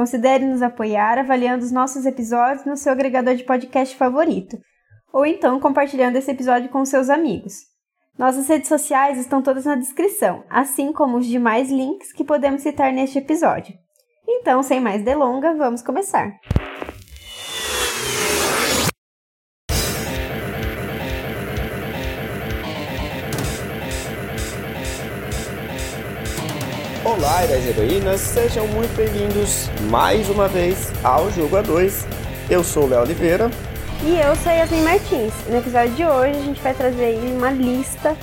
considere nos apoiar avaliando os nossos episódios no seu agregador de podcast favorito, ou então compartilhando esse episódio com seus amigos. Nossas redes sociais estão todas na descrição, assim como os demais links que podemos citar neste episódio. Então, sem mais delongas, vamos começar. E heroínas, sejam muito bem-vindos mais uma vez ao Jogo A2. Eu sou o Léo Oliveira. E eu sou a Yasmin Martins. No episódio de hoje a gente vai trazer aí uma lista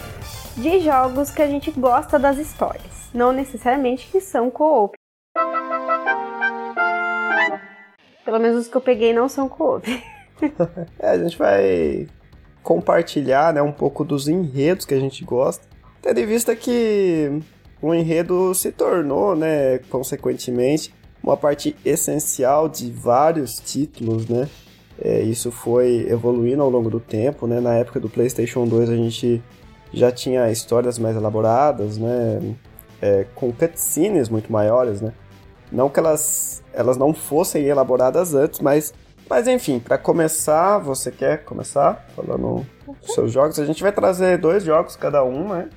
de jogos que a gente gosta das histórias. Não necessariamente que são co-op. Pelo menos os que eu peguei não são co-op. é, a gente vai compartilhar né, um pouco dos enredos que a gente gosta. Tendo em vista que o enredo se tornou, né, consequentemente, uma parte essencial de vários títulos, né? É, isso foi evoluindo ao longo do tempo, né? Na época do PlayStation 2 a gente já tinha histórias mais elaboradas, né? É, com cutscenes muito maiores, né? Não que elas, elas não fossem elaboradas antes, mas, mas enfim, para começar, você quer começar falando dos seus jogos? A gente vai trazer dois jogos cada um, né?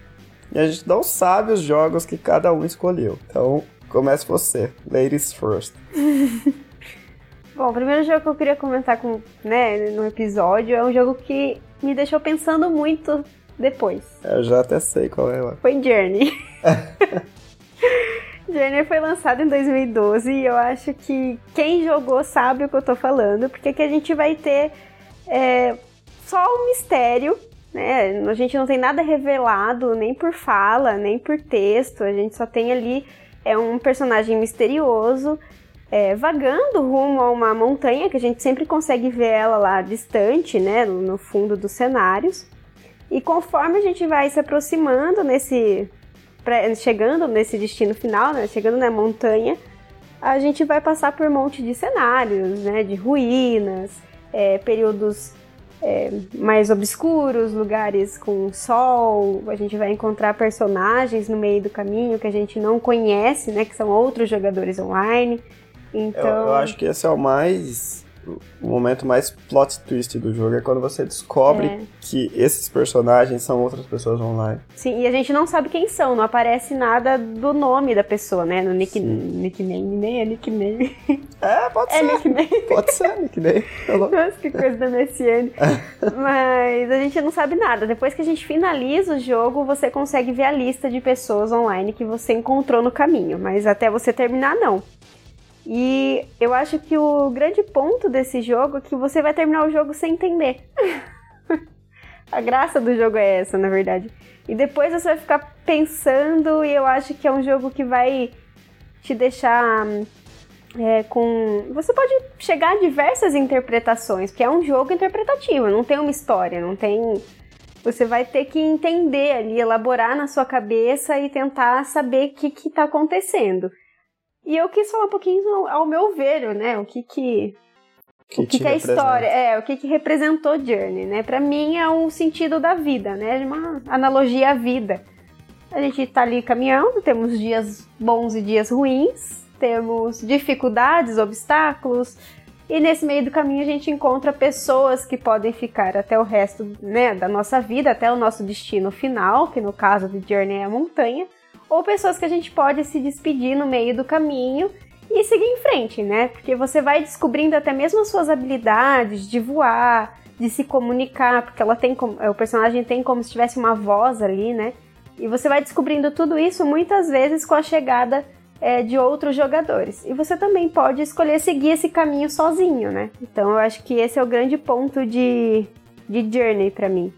E a gente não sabe os jogos que cada um escolheu. Então, comece você. Ladies first. Bom, o primeiro jogo que eu queria comentar com, né, no episódio é um jogo que me deixou pensando muito depois. Eu já até sei qual é. Foi Journey. Journey foi lançado em 2012 e eu acho que quem jogou sabe o que eu tô falando, porque aqui a gente vai ter é, só um mistério né? A gente não tem nada revelado, nem por fala, nem por texto. A gente só tem ali é um personagem misterioso é, vagando rumo a uma montanha que a gente sempre consegue ver ela lá distante, né? No fundo dos cenários. E conforme a gente vai se aproximando nesse. chegando nesse destino final, né? Chegando na montanha, a gente vai passar por um monte de cenários, né? De ruínas, é, períodos é, mais obscuros, lugares com sol. A gente vai encontrar personagens no meio do caminho que a gente não conhece, né? Que são outros jogadores online. Então... Eu, eu acho que esse é o mais o momento mais plot twist do jogo é quando você descobre é. que esses personagens são outras pessoas online. Sim, e a gente não sabe quem são, não aparece nada do nome da pessoa, né? No nick, nickname, nem é nickname. É, pode é ser. Nickname. Pode ser nickname. Nossa, que coisa da MSN. Mas a gente não sabe nada. Depois que a gente finaliza o jogo, você consegue ver a lista de pessoas online que você encontrou no caminho. Mas até você terminar, não. E eu acho que o grande ponto desse jogo é que você vai terminar o jogo sem entender. a graça do jogo é essa, na verdade. E depois você vai ficar pensando, e eu acho que é um jogo que vai te deixar é, com. Você pode chegar a diversas interpretações, porque é um jogo interpretativo, não tem uma história, não tem. Você vai ter que entender ali, elaborar na sua cabeça e tentar saber o que está acontecendo. E eu quis falar um pouquinho ao meu ver, né? O que que que, o que, que é a história, é, o que, que representou Journey, né? Para mim é um sentido da vida, né? Uma analogia à vida. A gente tá ali caminhando, temos dias bons e dias ruins, temos dificuldades, obstáculos, e nesse meio do caminho a gente encontra pessoas que podem ficar até o resto né, da nossa vida, até o nosso destino final, que no caso de Journey é a montanha ou pessoas que a gente pode se despedir no meio do caminho e seguir em frente, né? Porque você vai descobrindo até mesmo as suas habilidades de voar, de se comunicar, porque ela tem como, o personagem tem como se tivesse uma voz ali, né? E você vai descobrindo tudo isso muitas vezes com a chegada é, de outros jogadores. E você também pode escolher seguir esse caminho sozinho, né? Então eu acho que esse é o grande ponto de, de Journey para mim.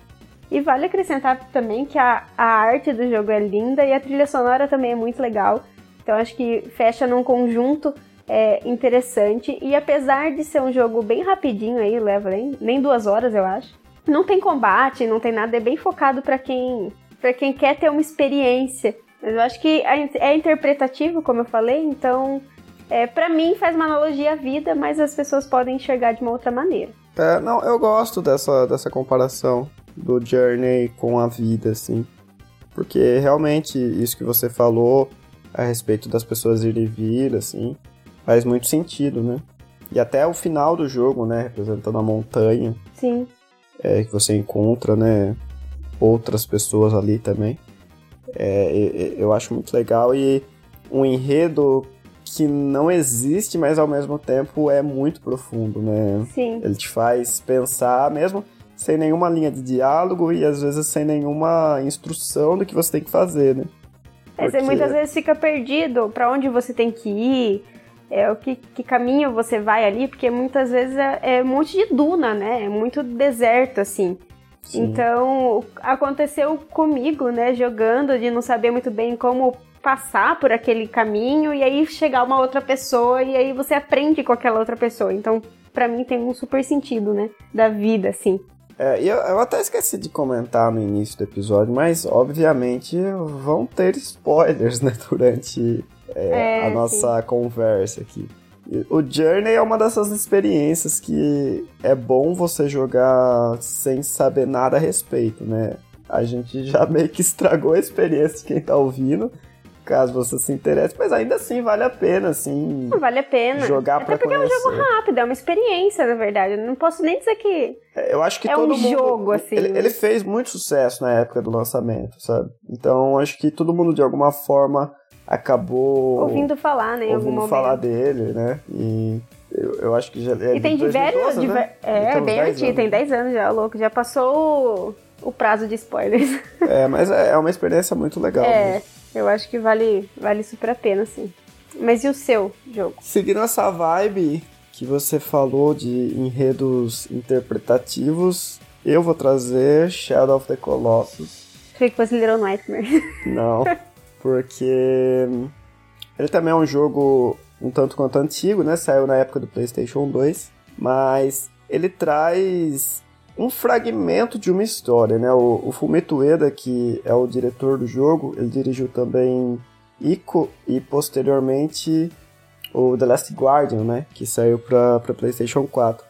E vale acrescentar também que a, a arte do jogo é linda e a trilha sonora também é muito legal. Então acho que fecha num conjunto é interessante. E apesar de ser um jogo bem rapidinho aí, leva nem, nem duas horas, eu acho. Não tem combate, não tem nada, é bem focado para quem para quem quer ter uma experiência. Mas eu acho que é interpretativo, como eu falei, então é, para mim faz uma analogia à vida, mas as pessoas podem enxergar de uma outra maneira. É, não, eu gosto dessa, dessa comparação do Journey com a vida, assim. Porque realmente isso que você falou a respeito das pessoas irem e vir, assim, faz muito sentido, né? E até o final do jogo, né, representando a montanha. Sim. É, que você encontra, né, outras pessoas ali também. É, eu acho muito legal e um enredo que não existe, mas ao mesmo tempo é muito profundo, né? Sim. Ele te faz pensar, mesmo sem nenhuma linha de diálogo e às vezes sem nenhuma instrução do que você tem que fazer, né? É, Porque... Você muitas vezes fica perdido para onde você tem que ir, é, o que, que, caminho você vai ali, porque muitas vezes é, é um monte de duna, né? É muito deserto, assim. Sim. Então, aconteceu comigo, né, jogando, de não saber muito bem como passar por aquele caminho e aí chegar uma outra pessoa e aí você aprende com aquela outra pessoa. Então, para mim tem um super sentido, né, da vida, assim. É, eu, eu até esqueci de comentar no início do episódio, mas obviamente vão ter spoilers, né, durante é, é, a nossa sim. conversa aqui. O Journey é uma dessas experiências que é bom você jogar sem saber nada a respeito, né? A gente já meio que estragou a experiência de quem tá ouvindo, caso você se interesse, mas ainda assim vale a pena, assim. Vale a pena. Jogar Até pra porque conhecer. é um jogo rápido, é uma experiência, na verdade. Eu não posso nem dizer que. É, eu acho que é todo um mundo. jogo, assim. Ele, ele fez muito sucesso na época do lançamento, sabe? Então acho que todo mundo de alguma forma acabou ouvindo falar, né, em ouvindo algum falar dele, né? E eu, eu acho que já é E tem de 2012, diversos, né? é, Então, bem 10 antigo, tem 10 anos já, louco, já passou o, o prazo de spoilers. É, mas é é uma experiência muito legal. é, mesmo. Eu acho que vale, vale super a pena, sim. Mas e o seu jogo? Seguindo essa vibe que você falou de enredos interpretativos, eu vou trazer Shadow of the Colossus. Achei que fosse Little Nightmare. Não, porque ele também é um jogo um tanto quanto antigo, né? Saiu na época do PlayStation 2, mas ele traz um fragmento de uma história, né? O, o Fumito Ueda, que é o diretor do jogo, ele dirigiu também Ico e posteriormente o The Last Guardian, né? Que saiu para PlayStation 4.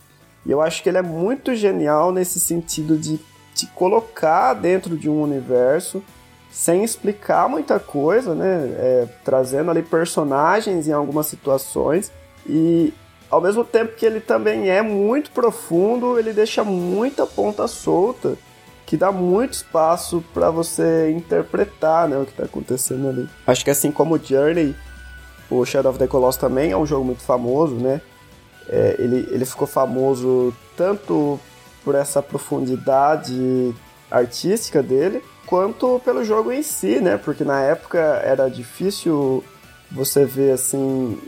E eu acho que ele é muito genial nesse sentido de te colocar dentro de um universo sem explicar muita coisa, né? É, trazendo ali personagens em algumas situações e ao mesmo tempo que ele também é muito profundo, ele deixa muita ponta solta que dá muito espaço para você interpretar, né, o que tá acontecendo ali. Acho que assim como o Journey, o Shadow of the Colossus também é um jogo muito famoso, né? É, ele, ele ficou famoso tanto por essa profundidade artística dele, quanto pelo jogo em si, né? Porque na época era difícil você ver assim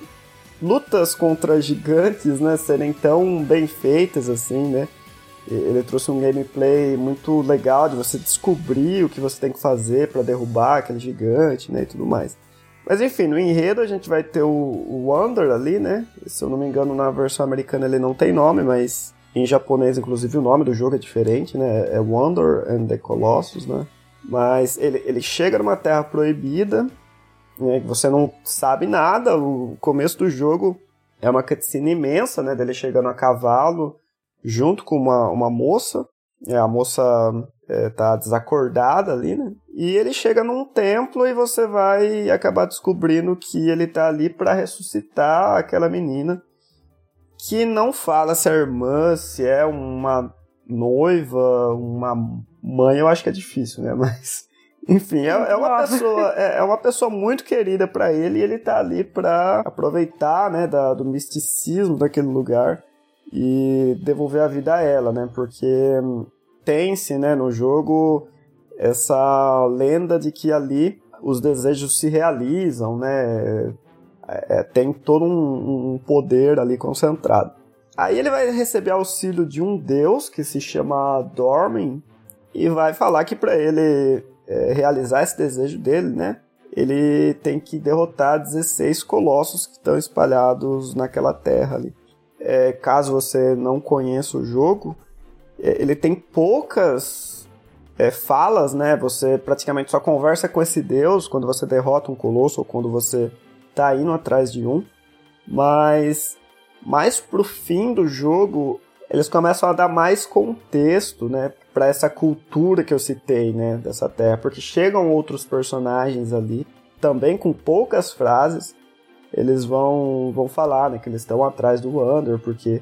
lutas contra gigantes, né, serem tão bem feitas assim, né? Ele trouxe um gameplay muito legal de você descobrir o que você tem que fazer para derrubar aquele gigante, né, e tudo mais. Mas enfim, no enredo a gente vai ter o, Wonder ali, né? Se eu não me engano, na versão americana ele não tem nome, mas em japonês, inclusive, o nome do jogo é diferente, né? É Wonder and the Colossus, né? Mas ele, ele chega numa terra proibida, né? Você não sabe nada. O começo do jogo é uma cutscene imensa, né? Dele chegando a cavalo junto com uma, uma moça. É, a moça é, tá desacordada ali, né? E ele chega num templo e você vai acabar descobrindo que ele tá ali para ressuscitar aquela menina que não fala se é irmã, se é uma noiva, uma mãe, eu acho que é difícil, né? Mas enfim, é, é uma Nossa. pessoa é, é uma pessoa muito querida para ele e ele tá ali para aproveitar, né, da, do misticismo daquele lugar e devolver a vida a ela, né? Porque tem-se, né, no jogo essa lenda de que ali os desejos se realizam, né? É, tem todo um, um poder ali concentrado. Aí ele vai receber auxílio de um deus que se chama Dormin e vai falar que para ele é, realizar esse desejo dele, né? ele tem que derrotar 16 colossos que estão espalhados naquela terra ali. É, caso você não conheça o jogo, é, ele tem poucas é, falas, né? Você praticamente só conversa com esse deus quando você derrota um colosso ou quando você tá indo atrás de um. Mas mais pro fim do jogo, eles começam a dar mais contexto, né, para essa cultura que eu citei, né, dessa terra, porque chegam outros personagens ali, também com poucas frases, eles vão vão falar, né, que eles estão atrás do Wander porque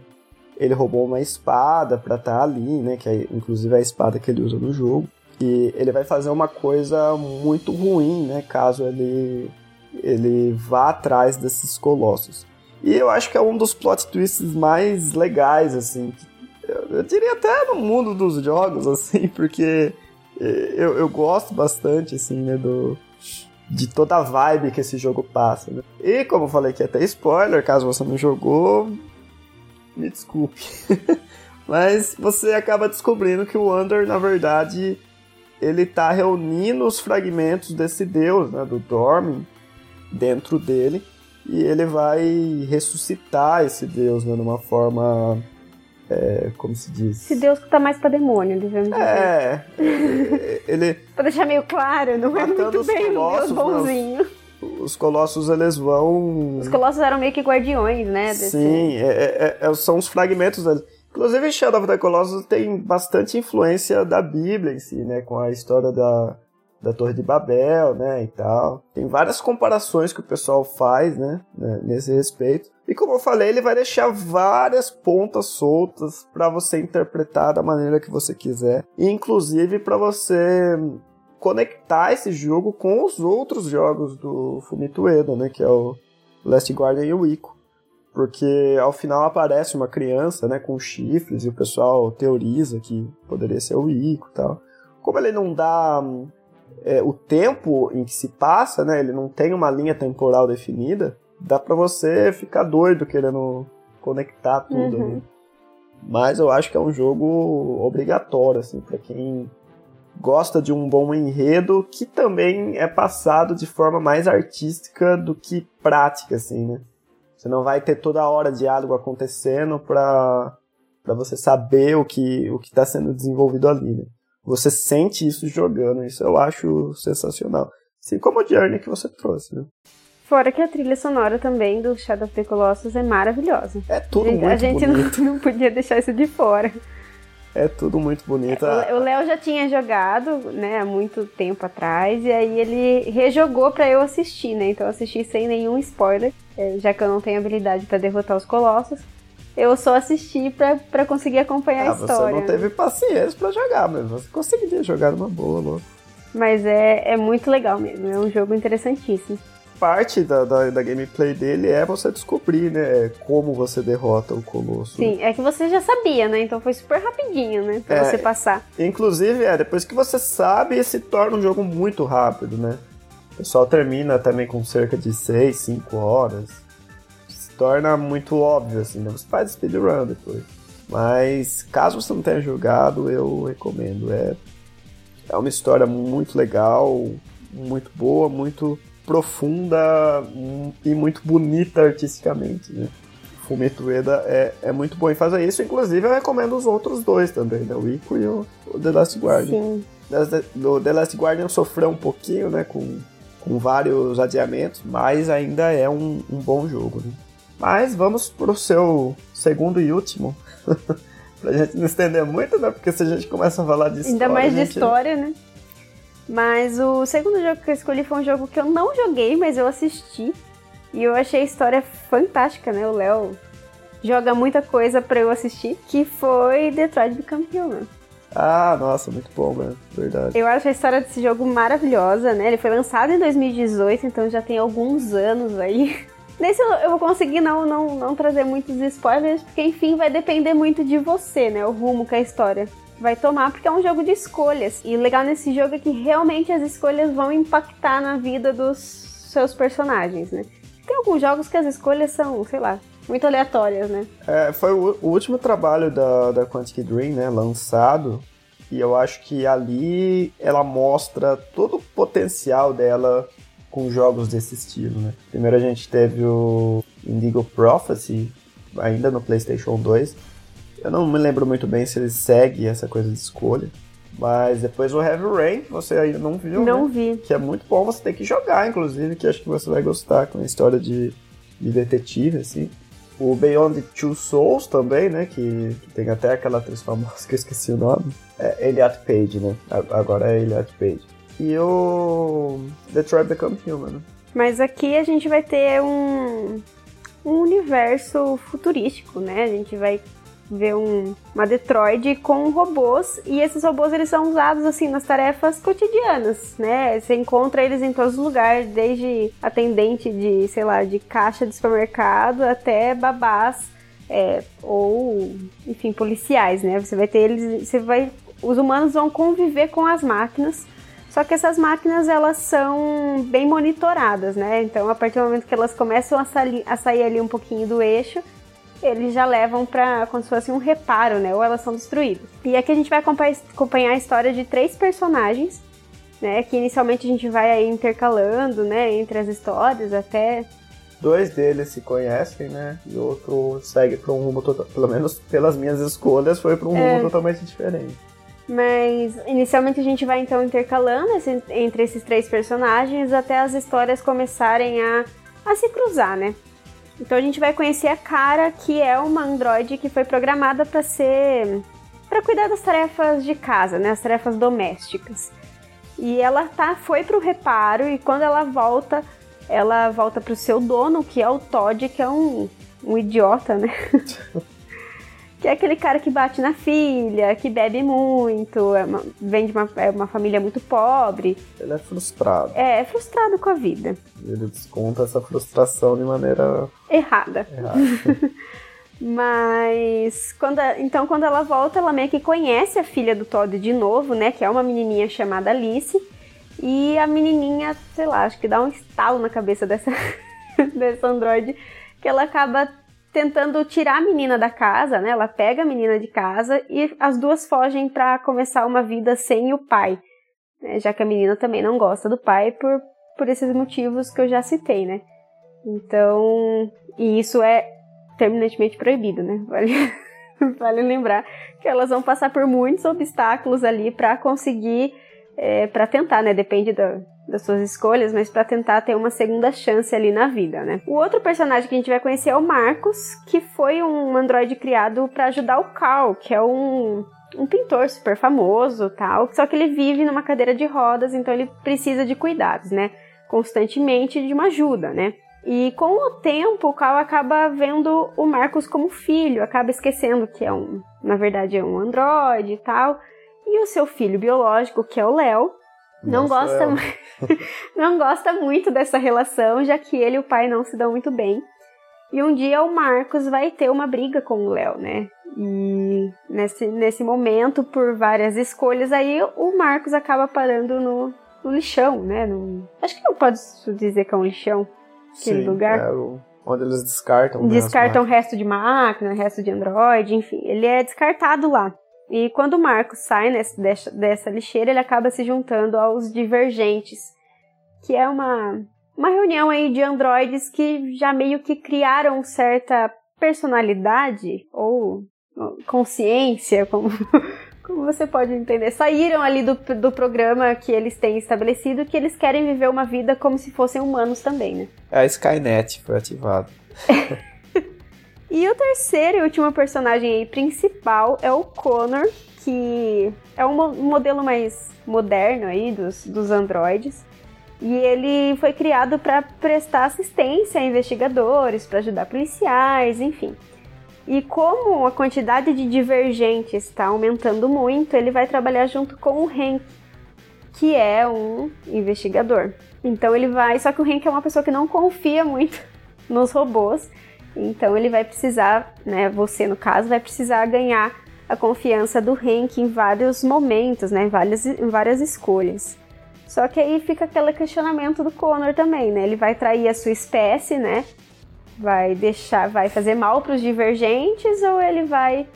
ele roubou uma espada para estar tá ali, né, que é inclusive a espada que ele usa no jogo. E ele vai fazer uma coisa muito ruim, né, caso ele ele vá atrás desses colossos. E eu acho que é um dos plot twists mais legais, assim. Eu, eu diria até no mundo dos jogos, assim, porque eu, eu gosto bastante, assim, né, do, de toda a vibe que esse jogo passa. Né? E como eu falei que até spoiler, caso você não jogou, me desculpe. Mas você acaba descobrindo que o Under, na verdade, ele tá reunindo os fragmentos desse deus, né, do Dormin, dentro dele e ele vai ressuscitar esse deus né, numa forma. É, como se diz? Esse deus que tá mais pra demônio, devemos dizer. É. ele. pra deixar meio claro, não é muito bem um deus bonzinho. os colossos eles vão. Os colossos eram meio que guardiões, né? Desse... Sim, é, é, é, são os fragmentos deles. Inclusive, Shadow of the Colossus tem bastante influência da Bíblia em si, né? Com a história da, da Torre de Babel, né, e tal. Tem várias comparações que o pessoal faz, né, né nesse respeito. E como eu falei, ele vai deixar várias pontas soltas para você interpretar da maneira que você quiser, e inclusive para você conectar esse jogo com os outros jogos do Fumito Ueda, né, que é o Last Guardian e o Ico. Porque ao final aparece uma criança, né, com chifres e o pessoal teoriza que poderia ser o Ico e tal. Como ele não dá é, o tempo em que se passa, né? Ele não tem uma linha temporal definida. Dá para você ficar doido querendo conectar tudo. Uhum. Né? Mas eu acho que é um jogo obrigatório, assim, para quem gosta de um bom enredo que também é passado de forma mais artística do que prática, assim, né? Você não vai ter toda hora diálogo acontecendo para para você saber o que o que está sendo desenvolvido ali, né? Você sente isso jogando, isso eu acho sensacional. Assim como o Journey que você trouxe, né? Fora que a trilha sonora também do Shadow of the Colossus é maravilhosa. É tudo a gente, muito A gente bonito. Não, não podia deixar isso de fora. É tudo muito bonito. É, o Léo já tinha jogado, né, há muito tempo atrás, e aí ele rejogou para eu assistir, né? Então eu assisti sem nenhum spoiler, é, já que eu não tenho habilidade para derrotar os colossos eu só assisti pra, pra conseguir acompanhar ah, a história. Você não teve paciência pra jogar, mas você conseguiria jogar numa boa, louco. Mas é, é muito legal mesmo, é um jogo interessantíssimo. Parte da, da, da, gameplay dele é você descobrir, né, como você derrota o Colosso. Sim, é que você já sabia, né, então foi super rapidinho, né, pra é, você passar. Inclusive, é, depois que você sabe, se torna um jogo muito rápido, né. O pessoal termina também com cerca de 6, 5 horas torna muito óbvio, assim, né? Você faz speedrun depois. Mas, caso você não tenha jogado, eu recomendo. É, é uma história muito legal, muito boa, muito profunda e muito bonita artisticamente, né? Fumito Ueda é, é muito bom em fazer isso. Inclusive, eu recomendo os outros dois também, né? O Ico e o, o The Last Guardian. Sim. O The Last Guardian sofreu um pouquinho, né? Com, com vários adiamentos, mas ainda é um, um bom jogo, né? Mas vamos pro seu segundo e último. pra gente não estender muito, né? Porque se a gente começa a falar de história. Ainda mais de gente... história, né? Mas o segundo jogo que eu escolhi foi um jogo que eu não joguei, mas eu assisti. E eu achei a história fantástica, né? O Léo joga muita coisa para eu assistir, que foi Detroit Become Human. Ah, nossa, muito bom, né? Verdade. Eu acho a história desse jogo maravilhosa, né? Ele foi lançado em 2018, então já tem alguns anos aí. Nesse eu vou conseguir não, não, não trazer muitos spoilers, porque enfim vai depender muito de você, né? O rumo que a história vai tomar, porque é um jogo de escolhas. E o legal nesse jogo é que realmente as escolhas vão impactar na vida dos seus personagens, né? Tem alguns jogos que as escolhas são, sei lá, muito aleatórias, né? É, foi o, o último trabalho da, da Quantic Dream, né? Lançado. E eu acho que ali ela mostra todo o potencial dela com jogos desse estilo, né? Primeiro a gente teve o Indigo Prophecy, ainda no PlayStation 2. Eu não me lembro muito bem se ele segue essa coisa de escolha. Mas depois o Heavy Rain, você ainda não viu, Não né? vi. Que é muito bom, você tem que jogar, inclusive, que acho que você vai gostar com a história de, de detetive, assim. O Beyond Two Souls também, né? Que, que tem até aquela atriz famosa que eu esqueci o nome. É Elliot Page, né? Agora é Elliot Page. E o Detroit Become Human? Mas aqui a gente vai ter um, um universo futurístico, né? A gente vai ver um, uma Detroit com robôs e esses robôs eles são usados assim nas tarefas cotidianas, né? Você encontra eles em todos os lugares, desde atendente de, sei lá, de caixa de supermercado até babás é, ou, enfim, policiais, né? Você vai ter eles, você vai, os humanos vão conviver com as máquinas só que essas máquinas elas são bem monitoradas, né? Então, a partir do momento que elas começam a, sali- a sair ali um pouquinho do eixo, eles já levam para como se fosse um reparo, né? Ou elas são destruídas. E aqui a gente vai acompa- acompanhar a história de três personagens, né? Que inicialmente a gente vai intercalando, né? Entre as histórias até Dois deles se conhecem, né? E o outro segue para um rumo total. Pelo menos pelas minhas escolhas, foi para um É. rumo totalmente diferente. Mas inicialmente a gente vai então intercalando esse- entre esses três personagens até as histórias começarem a, a se cruzar, né? Então a gente vai conhecer a Cara, que é uma androide que foi programada para ser para cuidar das tarefas de casa, né, as tarefas domésticas. E ela tá foi pro reparo e quando ela volta, ela volta pro seu dono, que é o Todd, que é um, um idiota, né? que é aquele cara que bate na filha, que bebe muito, é uma- vem de uma, é uma família muito pobre, Ele é frustrado. é, é frustrado com a vida. Ele desconta essa frustração de maneira Errada. errada. Mas quando a- então quando ela volta, ela meio que conhece a filha do Todd de novo, né? Que é uma menininha chamada Alice. E a menininha, sei lá, acho que dá um estalo na cabeça dessa, dessa androide, que ela acaba tentando tirar a menina da casa, né? Ela pega a menina de casa e as duas fogem para começar uma vida sem o pai, né? Já que a menina também não gosta do pai por, por esses motivos que eu já citei, né? Então, e isso é terminantemente proibido, né? Vale, vale lembrar que elas vão passar por muitos obstáculos ali para conseguir, é, para tentar, né? Depende da- das suas escolhas, mas para tentar ter uma segunda chance ali na vida, né? O outro personagem que a gente vai conhecer é o Marcos, que foi um androide criado para ajudar o Cal, que é um um pintor super famoso, tal, só que ele vive numa cadeira de rodas, então ele precisa de cuidados, né? Constantemente de uma ajuda, né? E com o tempo, o Cal acaba vendo o Marcos como filho, acaba esquecendo que é um, na verdade, é um androide e tal. E o seu filho biológico, que é o Léo, não Nossa, gosta, é- não gosta muito dessa relação, já que ele e o pai não se dão muito bem. E um dia o Marcos vai ter uma briga com o Léo, né? E nesse, nesse momento, por várias escolhas, aí o Marcos acaba parando no, no lixão, né? No- acho que não pode dizer que é um lixão. aquele Sim, lugar. é o- onde eles descartam. né, Descartam resto de máquina, resto de Android, enfim. Ele é descartado lá. E quando o Marcos sai nessa, dessa, dessa lixeira, ele acaba se juntando aos Divergentes, que é uma, uma reunião aí de androides que já meio que criaram certa personalidade ou ou consciência, como, como você pode entender. Saíram ali do, do programa que eles têm estabelecido que eles querem viver uma vida como se fossem humanos também, né? É a Skynet foi ativada. E o terceiro e último personagem aí principal é o Connor, que é um mo- modelo mais moderno aí dos, dos androides. E ele foi criado para prestar assistência a investigadores, para ajudar policiais, enfim. E como a quantidade de divergentes está aumentando muito, ele vai trabalhar junto com o Hank, que é um investigador. Então ele vai, só que o Hank é uma pessoa que não confia muito nos robôs. Então ele vai precisar, né, você no caso, vai precisar ganhar a confiança do Hank em vários momentos, né, em várias, em várias escolhas. Só que aí fica aquele questionamento do Connor também, né? Ele vai trair a sua espécie, né? Vai deixar, vai fazer mal para os divergentes ou ele vai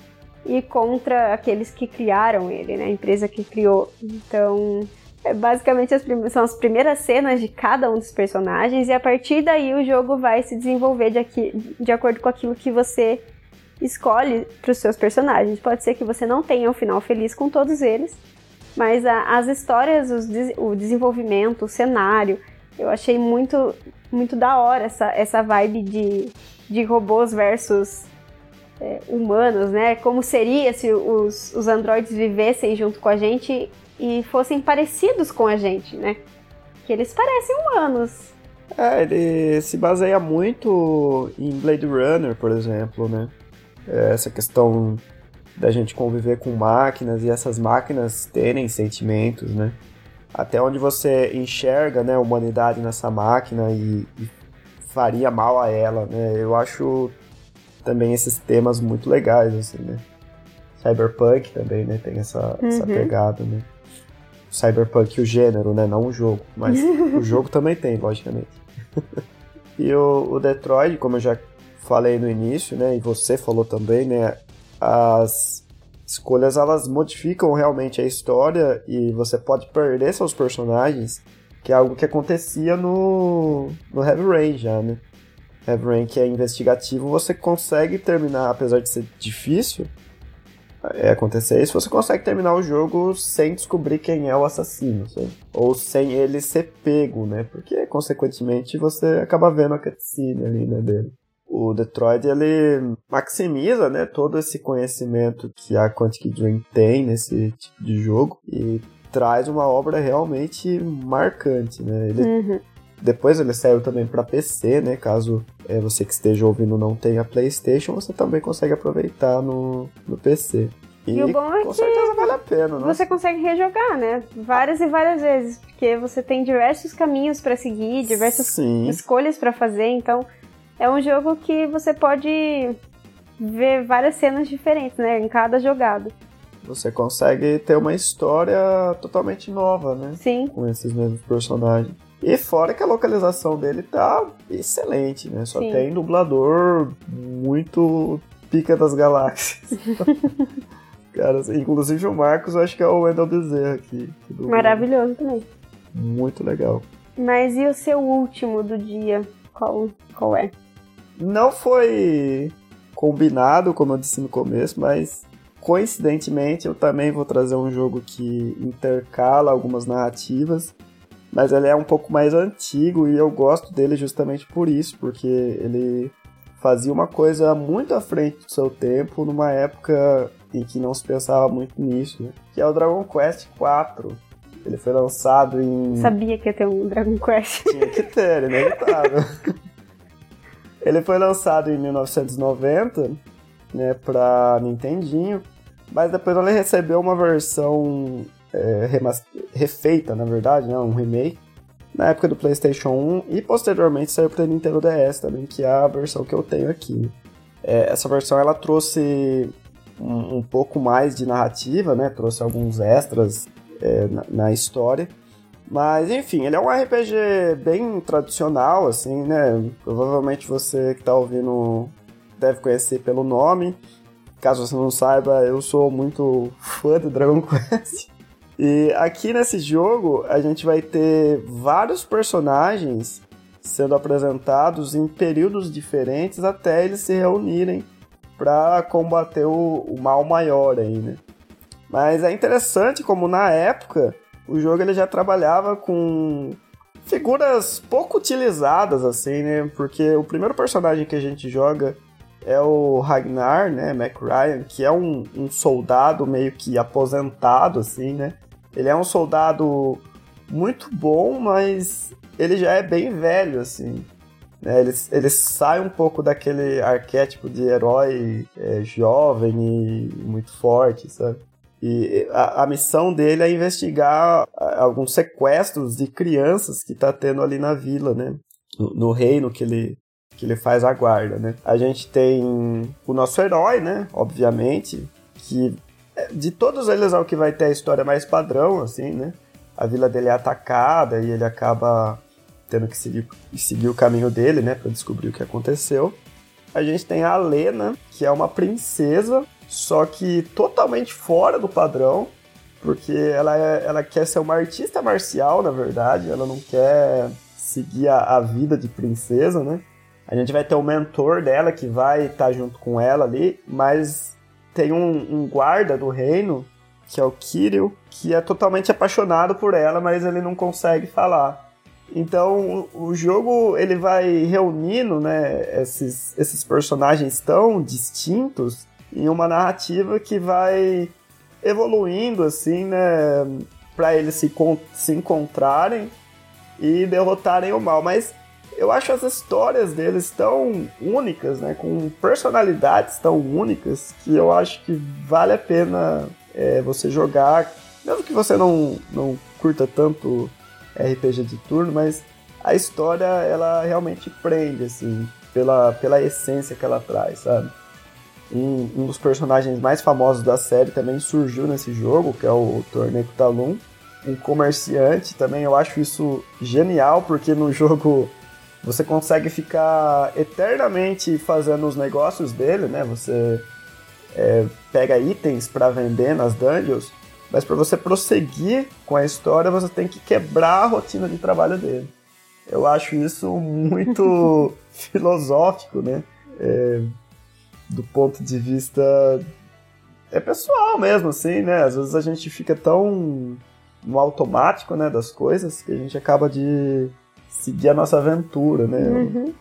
ir contra aqueles que criaram ele, né? A empresa que criou. Então, É, basicamente as são as primeiras cenas de cada um dos personagens e a partir daí o jogo vai se desenvolver de, aqui, de acordo com aquilo que você escolhe para os seus personagens. Pode ser que você não tenha um final feliz com todos eles, mas a, as histórias, os, o desenvolvimento, o cenário, eu achei muito muito da hora essa, essa vibe de, de robôs versus é, humanos, né? Como seria se os, os androides vivessem junto com a gente e fossem parecidos com a gente, né? Que eles parecem humanos. É, ele se baseia muito em Blade Runner, por exemplo, né? É, essa questão da gente conviver com máquinas e essas máquinas terem sentimentos, né? Até onde você enxerga né, a humanidade nessa máquina e, e faria mal a ela, né? Eu acho também esses temas muito legais, assim, né? Cyberpunk também, né? Tem essa, uhum. essa pegada, né? Cyberpunk, o gênero, né? Não o jogo. Mas o jogo também tem, logicamente. e o, o, Detroit, como eu já falei no início, né? E você falou também, né? As escolhas, elas modificam realmente a história e você pode perder seus personagens, que é algo que acontecia no, no Heavy Rain já, né? Heavy Rain, que é investigativo, você consegue terminar, apesar de ser difícil acontecer isso, você consegue terminar o jogo sem descobrir quem é o assassino, sabe? ou sem ele ser pego, né? Porque, consequentemente, você acaba vendo a cutscene ali, né, dele. O Detroit, ele maximiza, né, todo esse conhecimento que a Quantic Dream tem nesse tipo de jogo e traz uma obra realmente marcante, né? Ele uhum. Depois ele saiu também para PC, né? Caso é, você que esteja ouvindo não tenha PlayStation, você também consegue aproveitar no, no PC. E, e o bom é com que certeza vale a pena, né? Você consegue rejogar, né? Várias e várias vezes, porque você tem diversos caminhos para seguir, diversas Sim. escolhas para fazer, então é um jogo que você pode ver várias cenas diferentes, né, em cada jogada. Você consegue ter uma história totalmente nova, né? Sim. Com esses mesmos personagens. E fora que a localização dele tá excelente, né? Só Sim. tem dublador muito pica das galáxias. Cara, inclusive o Marcos, eu acho que é o Wendell Bezerra aqui. Maravilhoso também. Muito legal. Mas e o seu último do dia? Qual, qual é? Não foi combinado, como eu disse no começo, mas coincidentemente eu também vou trazer um jogo que intercala algumas narrativas mas ele é um pouco mais antigo e eu gosto dele justamente por isso, porque ele fazia uma coisa muito à frente do seu tempo, numa época em que não se pensava muito nisso, né? que é o Dragon Quest IV. Ele foi lançado em. Sabia que ia ter um Dragon Quest. Tinha que ter, inevitável. ele foi lançado em 1990, né, pra Nintendinho, mas depois ele recebeu uma versão é, refeita, na verdade, né, um remake, na época do PlayStation 1 e posteriormente saiu para Nintendo DS também, que é a versão que eu tenho aqui. É, essa versão ela trouxe um, um, pouco mais de narrativa, né, trouxe alguns extras é, na, na, história. Mas enfim, ele é um RPG bem tradicional, assim, né? Provavelmente você que está ouvindo deve conhecer pelo nome. Caso você não saiba, eu sou muito fã do Dragon Quest. E aqui nesse jogo a gente vai ter vários personagens sendo apresentados em períodos diferentes até eles se reunirem para combater o, o, mal maior aí, né? Mas é interessante como na época o jogo ele já trabalhava com figuras pouco utilizadas assim, né? Porque o primeiro personagem que a gente joga é o Ragnar, né, Mac Ryan, que é um, um soldado meio que aposentado assim, né? Ele é um soldado muito bom, mas ele já é bem velho, assim. Né? Ele, ele sai um pouco daquele arquétipo de herói é, jovem e muito forte, sabe? E a, a, missão dele é investigar alguns sequestros de crianças que tá tendo ali na vila, né? No, no, reino que ele, que ele faz a guarda, né? A gente tem o nosso herói, né? Obviamente, que de todos eles é o que vai ter a história mais padrão, assim, né? A vila dele é atacada e ele acaba tendo que seguir, seguir o caminho dele, né? Pra descobrir o que aconteceu. A gente tem a Lena, que é uma princesa, só que totalmente fora do padrão, porque ela, é, ela quer ser uma artista marcial, na verdade, ela não quer seguir a, a vida de princesa, né? A gente vai ter o mentor dela que vai estar tá junto com ela ali, mas tem um, um, guarda do reino, que é o Kirill, que é totalmente apaixonado por ela, mas ele não consegue falar. Então o, jogo ele vai reunindo né, esses, esses personagens tão distintos em uma narrativa que vai evoluindo assim, né, para eles se, se encontrarem e derrotarem o mal. Mas eu acho as histórias deles tão únicas, né, com personalidades tão únicas, que eu acho que vale a pena é, você jogar, mesmo que você não, não curta tanto RPG de turno, mas a história ela realmente prende, assim, pela, pela essência que ela traz, sabe? Um, um dos personagens mais famosos da série também surgiu nesse jogo, que é o Torneco Talum, um comerciante também. Eu acho isso genial, porque no jogo você consegue ficar eternamente fazendo os negócios dele, né? Você é, pega itens para vender nas dungeons, mas para você prosseguir com a história, você tem que quebrar a rotina de trabalho dele. Eu acho isso muito filosófico, né? É, do ponto de vista é pessoal mesmo, assim, né? Às vezes a gente fica tão no automático, né, das coisas que a gente acaba de seguir a nossa aventura, né? Uhum.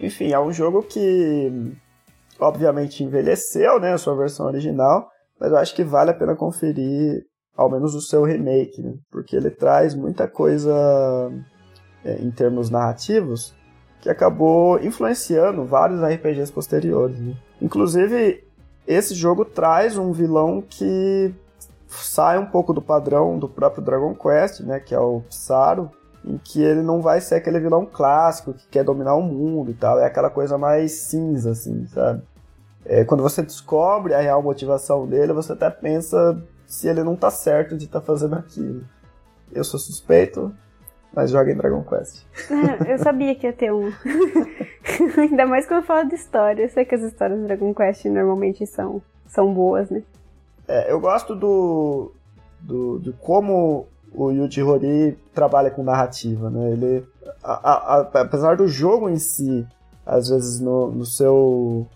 Enfim, é um jogo que obviamente envelheceu, né, a sua versão original, mas eu acho que vale a pena conferir ao menos o seu remake, né? Porque ele traz muita coisa é, em termos narrativos que acabou influenciando vários RPGs posteriores, né? Inclusive, esse jogo traz um vilão que sai um pouco do padrão do próprio Dragon Quest, né, que é o Psaro, em que ele não vai ser aquele vilão clássico que quer dominar o mundo e tal, é aquela coisa mais cinza, assim, sabe? É, quando você descobre a real motivação dele, você até pensa se ele não tá certo de estar tá fazendo aquilo. Eu sou suspeito, mas joga em Dragon Quest. É, eu sabia que ia ter um. Ainda mais quando eu falo de história. Eu sei que as histórias do Dragon Quest normalmente são, são boas, né? É, eu gosto do, do, de como o Yuji Horii trabalha com narrativa, né? Ele, a, a, a, apesar do jogo em si, às vezes no, no seu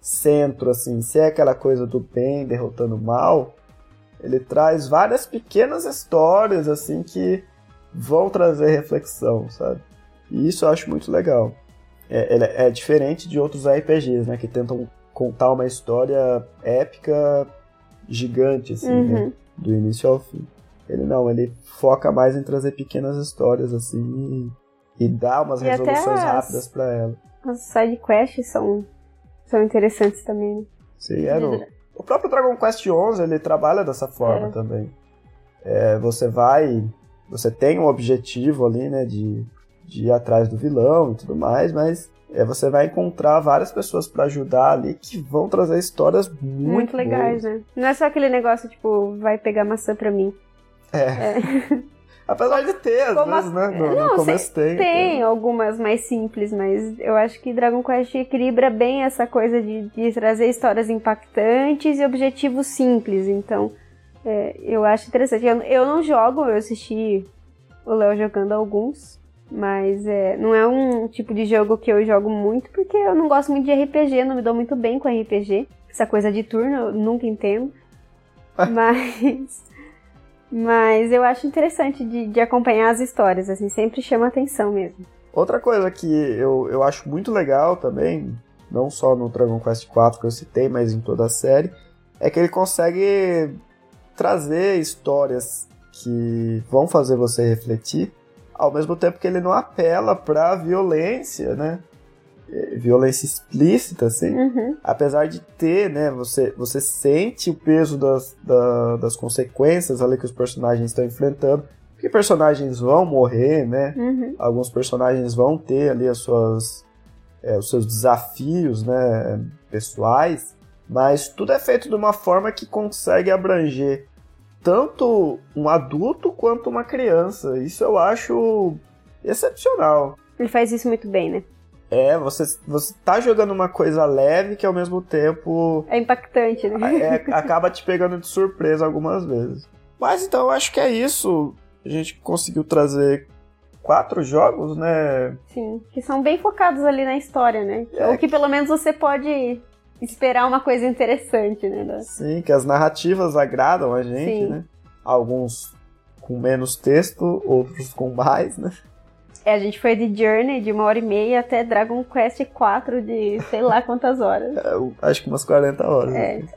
centro, assim, ser aquela coisa do bem derrotando o mal, ele traz várias pequenas histórias, assim, que vão trazer reflexão, sabe? E isso eu acho muito legal. É, é diferente de outros RPGs, né? Que tentam contar uma história épica gigante, assim, né? uhum. né? Do início ao fim. Ele não, ele foca mais em trazer pequenas histórias, assim, e, e dar umas e resoluções rápidas para ela. As side quests são, são interessantes também. Né? Sim, é. No, o próprio Dragon Quest XI, ele trabalha dessa forma é. também. É, você vai, você tem um objetivo ali, né, de, de ir atrás do vilão e tudo mais, mas é, você vai encontrar várias pessoas para ajudar ali que vão trazer histórias muito, muito legais, boas. né? Não é só aquele negócio tipo, vai pegar maçã pra mim. É. é. Apesar de ter, às Como vezes, né? No, não, no começo tem. Tem então. algumas mais simples, mas eu acho que Dragon Quest equilibra bem essa coisa de, de trazer histórias impactantes e objetivos simples. Então, é, eu acho interessante. Eu, eu não jogo, eu assisti o Léo jogando alguns. Mas é, não é um tipo de jogo que eu jogo muito, porque eu não gosto muito de RPG, não me dou muito bem com RPG. Essa coisa de turno eu nunca entendo. mas. Mas eu acho interessante de, de acompanhar as histórias, assim, sempre chama atenção mesmo. Outra coisa que eu, eu acho muito legal também, não só no Dragon Quest IV que eu citei, mas em toda a série, é que ele consegue trazer histórias que vão fazer você refletir ao mesmo tempo que ele não apela pra violência, né? É, violência explícita, assim. Uhum. Apesar de ter, né? Você, você sente o peso das, da, das consequências ali que os personagens estão enfrentando. Porque personagens vão morrer, né? Uhum. Alguns personagens vão ter ali as suas, é, os seus desafios, né? Pessoais. Mas tudo é feito de uma forma que consegue abranger tanto um adulto quanto uma criança. Isso eu acho excepcional. Ele faz isso muito bem, né? É, você, você tá jogando uma coisa leve que ao mesmo tempo. É impactante, né? É, acaba te pegando de surpresa algumas vezes. Mas então eu acho que é isso. A gente conseguiu trazer quatro jogos, né? Sim, que são bem focados ali na história, né? É. Ou que pelo menos você pode esperar uma coisa interessante, né? Sim, que as narrativas agradam a gente, Sim. né? Alguns com menos texto, outros com mais, né? É, a gente foi de Journey de uma hora e meia até Dragon Quest 4 de sei lá quantas horas. É, acho que umas 40 horas. É. Assim.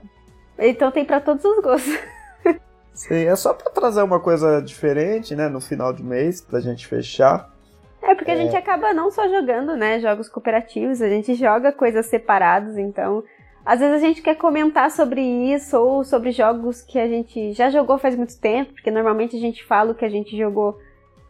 Então tem para todos os gostos. Sim, é só para trazer uma coisa diferente, né, no final do mês, pra gente fechar. É, porque é... a gente acaba não só jogando, né, jogos cooperativos, a gente joga coisas separadas, então às vezes a gente quer comentar sobre isso ou sobre jogos que a gente já jogou faz muito tempo, porque normalmente a gente fala o que a gente jogou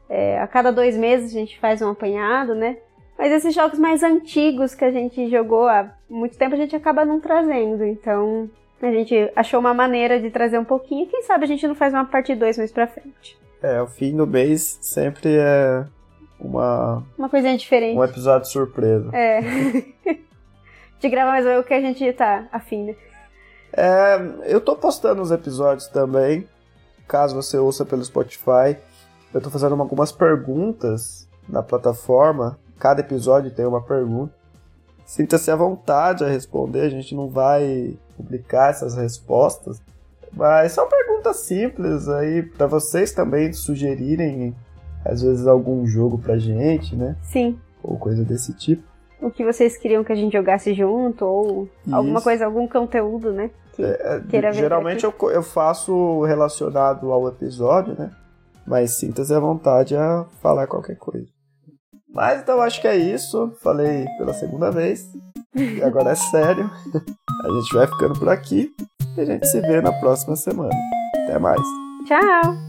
é, a cada dois meses, a gente faz um apanhado, né? Mas esses jogos mais antigos que a gente jogou há muito tempo, a gente acaba não trazendo, então a gente achou uma maneira de trazer um pouquinho. Quem sabe a gente não faz uma parte 2 mais pra frente. É, o fim do mês sempre é uma. Uma coisinha diferente. Um episódio surpresa. É. de gravar mais o que a gente tá afim, né? É, eu tô postando os episódios também. Caso você ouça pelo Spotify. Eu tô fazendo algumas perguntas na plataforma. Cada episódio tem uma pergunta. Sinta-se à vontade a responder, a gente não vai publicar essas respostas. Mas são perguntas simples aí para vocês também sugerirem às vezes algum jogo pra gente, né? Sim. Ou coisa desse tipo. O que vocês queriam que a gente jogasse junto, ou Isso. alguma coisa, algum conteúdo, né? Que é, é geralmente eu, eu faço relacionado ao episódio, né? Mas sinta-se à vontade a falar qualquer coisa. Mas então acho que é isso. Falei pela segunda vez. E agora é sério. A gente vai ficando por aqui. E a gente se vê na próxima semana. Até mais. Tchau!